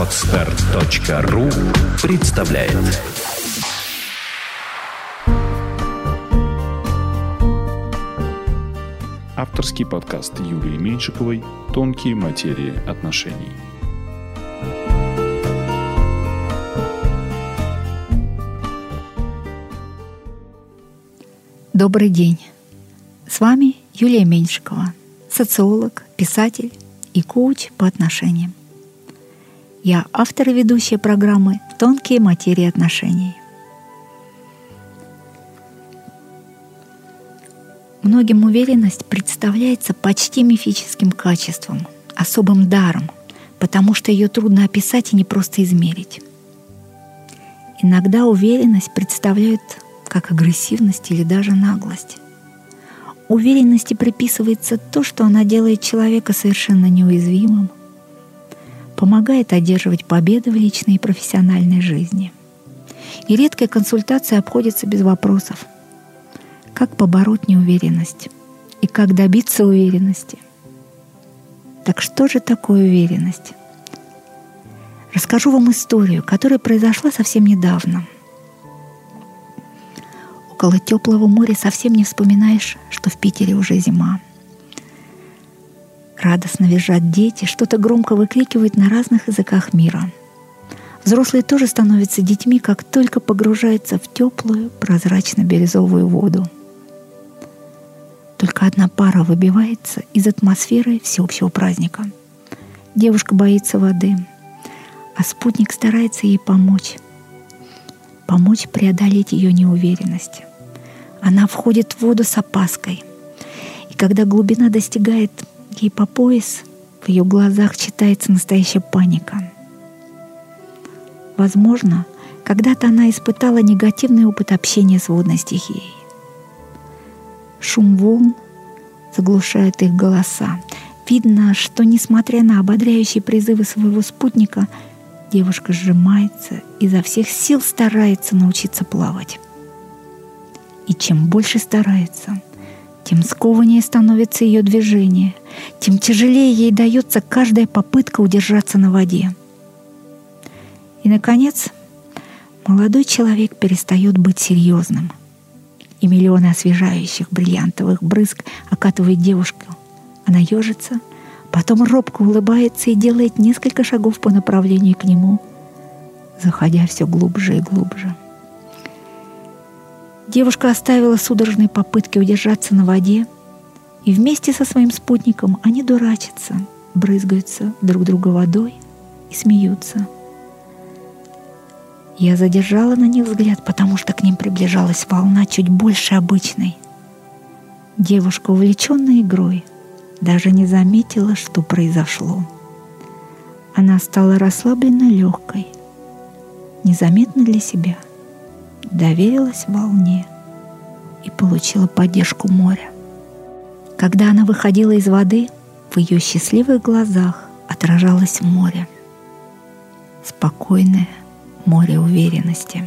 Отстар.ру представляет Авторский подкаст Юлии Меньшиковой «Тонкие материи отношений». Добрый день! С вами Юлия Меньшикова, социолог, писатель и коуч по отношениям. Я автор и ведущая программы «Тонкие материи отношений». Многим уверенность представляется почти мифическим качеством, особым даром, потому что ее трудно описать и не просто измерить. Иногда уверенность представляет как агрессивность или даже наглость. Уверенности приписывается то, что она делает человека совершенно неуязвимым, помогает одерживать победы в личной и профессиональной жизни. И редкая консультация обходится без вопросов. Как побороть неуверенность? И как добиться уверенности? Так что же такое уверенность? Расскажу вам историю, которая произошла совсем недавно – около теплого моря совсем не вспоминаешь, что в Питере уже зима. Радостно визжат дети, что-то громко выкрикивают на разных языках мира. Взрослые тоже становятся детьми, как только погружаются в теплую, прозрачно-бирюзовую воду. Только одна пара выбивается из атмосферы всеобщего праздника. Девушка боится воды, а спутник старается ей помочь. Помочь преодолеть ее неуверенность. Она входит в воду с опаской. И когда глубина достигает ей по пояс, в ее глазах читается настоящая паника. Возможно, когда-то она испытала негативный опыт общения с водной стихией. Шум волн заглушает их голоса. Видно, что, несмотря на ободряющие призывы своего спутника, девушка сжимается и изо всех сил старается научиться плавать. И чем больше старается, тем скованнее становится ее движение, тем тяжелее ей дается каждая попытка удержаться на воде. И, наконец, молодой человек перестает быть серьезным. И миллионы освежающих бриллиантовых брызг окатывают девушку. Она ежится, потом робко улыбается и делает несколько шагов по направлению к нему, заходя все глубже и глубже. Девушка оставила судорожные попытки удержаться на воде, и вместе со своим спутником они дурачатся, брызгаются друг друга водой и смеются. Я задержала на них взгляд, потому что к ним приближалась волна чуть больше обычной. Девушка, увлеченная игрой, даже не заметила, что произошло. Она стала расслабленно легкой, незаметно для себя — доверилась волне и получила поддержку моря. Когда она выходила из воды, в ее счастливых глазах отражалось море. Спокойное море уверенности.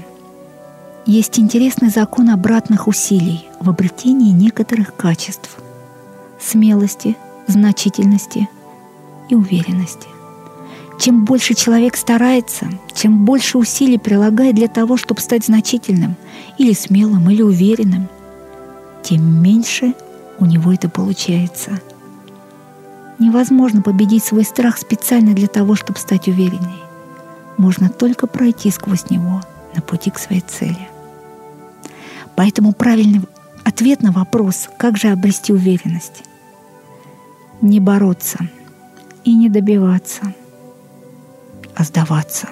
Есть интересный закон обратных усилий в обретении некоторых качеств – смелости, значительности и уверенности. Чем больше человек старается, чем больше усилий прилагает для того, чтобы стать значительным, или смелым, или уверенным, тем меньше у него это получается. Невозможно победить свой страх специально для того, чтобы стать уверенней. Можно только пройти сквозь него на пути к своей цели. Поэтому правильный ответ на вопрос, как же обрести уверенность, не бороться и не добиваться – а сдаваться.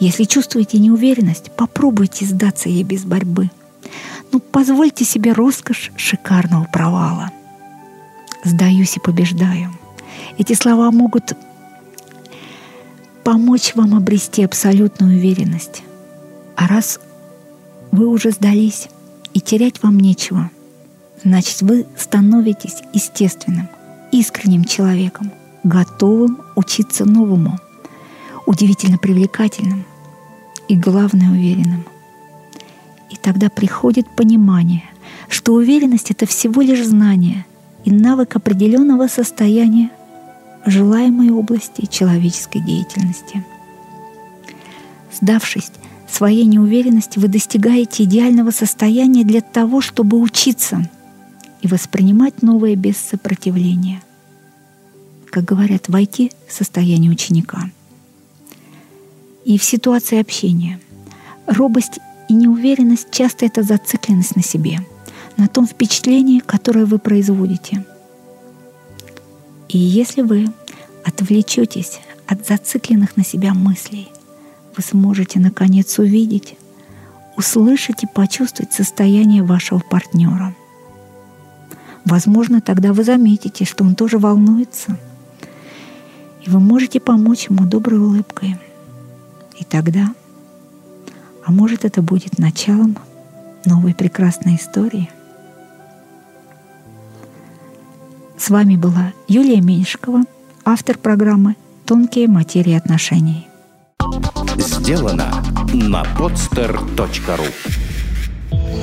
Если чувствуете неуверенность, попробуйте сдаться ей без борьбы. Ну, позвольте себе роскошь шикарного провала. Сдаюсь и побеждаю. Эти слова могут помочь вам обрести абсолютную уверенность. А раз вы уже сдались и терять вам нечего, значит вы становитесь естественным, искренним человеком, готовым учиться новому – удивительно привлекательным и, главное, уверенным. И тогда приходит понимание, что уверенность — это всего лишь знание и навык определенного состояния, желаемой области человеческой деятельности. Сдавшись своей неуверенности, вы достигаете идеального состояния для того, чтобы учиться и воспринимать новое без сопротивления. Как говорят, войти в состояние ученика. И в ситуации общения. Робость и неуверенность часто это зацикленность на себе, на том впечатлении, которое вы производите. И если вы отвлечетесь от зацикленных на себя мыслей, вы сможете наконец увидеть, услышать и почувствовать состояние вашего партнера. Возможно, тогда вы заметите, что он тоже волнуется, и вы можете помочь ему доброй улыбкой. И тогда, а может это будет началом новой прекрасной истории. С вами была Юлия Меньшикова, автор программы «Тонкие материи отношений». Сделано на podster.ru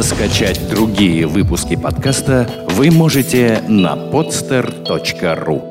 Скачать другие выпуски подкаста вы можете на podster.ru